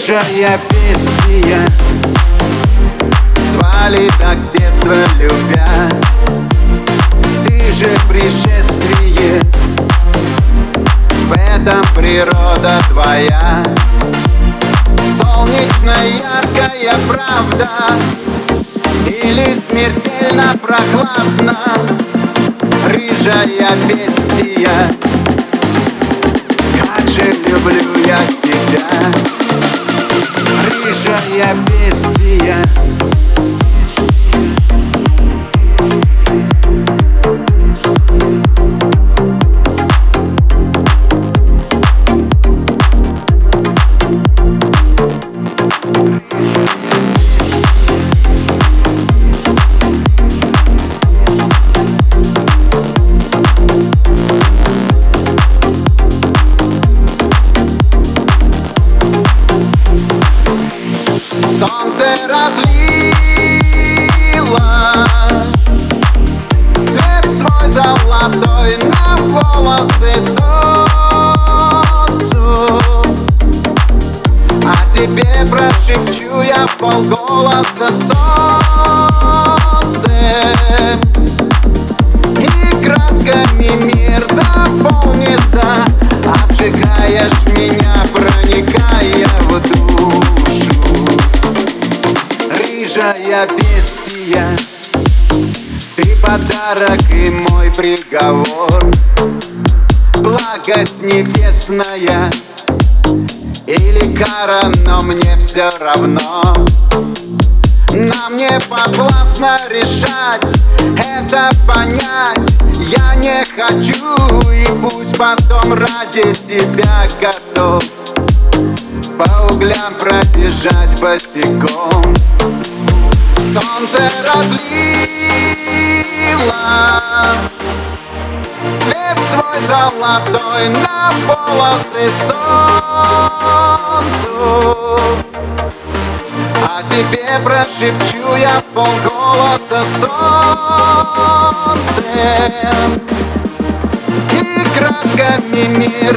Рыжая бестия Звали так с детства любя. Ты же пришествие В этом природа твоя. Солнечно яркая правда Или смертельно прохладно? Рыжая бестия Солнце разлило. Цвет свой золотой на волосы солнцу А тебе прошепчу я полголоса солнце. И красками мир заполнится Обжигаешь меня, Рыжая бестия Ты подарок и мой приговор. Благость небесная Или кара, но мне все равно. Нам не подвластно решать Это понять. Я не хочу И пусть потом ради тебя готов. По углям пробежать босиком Солнце разлило. Цвет свой золотой на волосы солнцу. А тебе прошепчу я полголоса солнце. И красками мир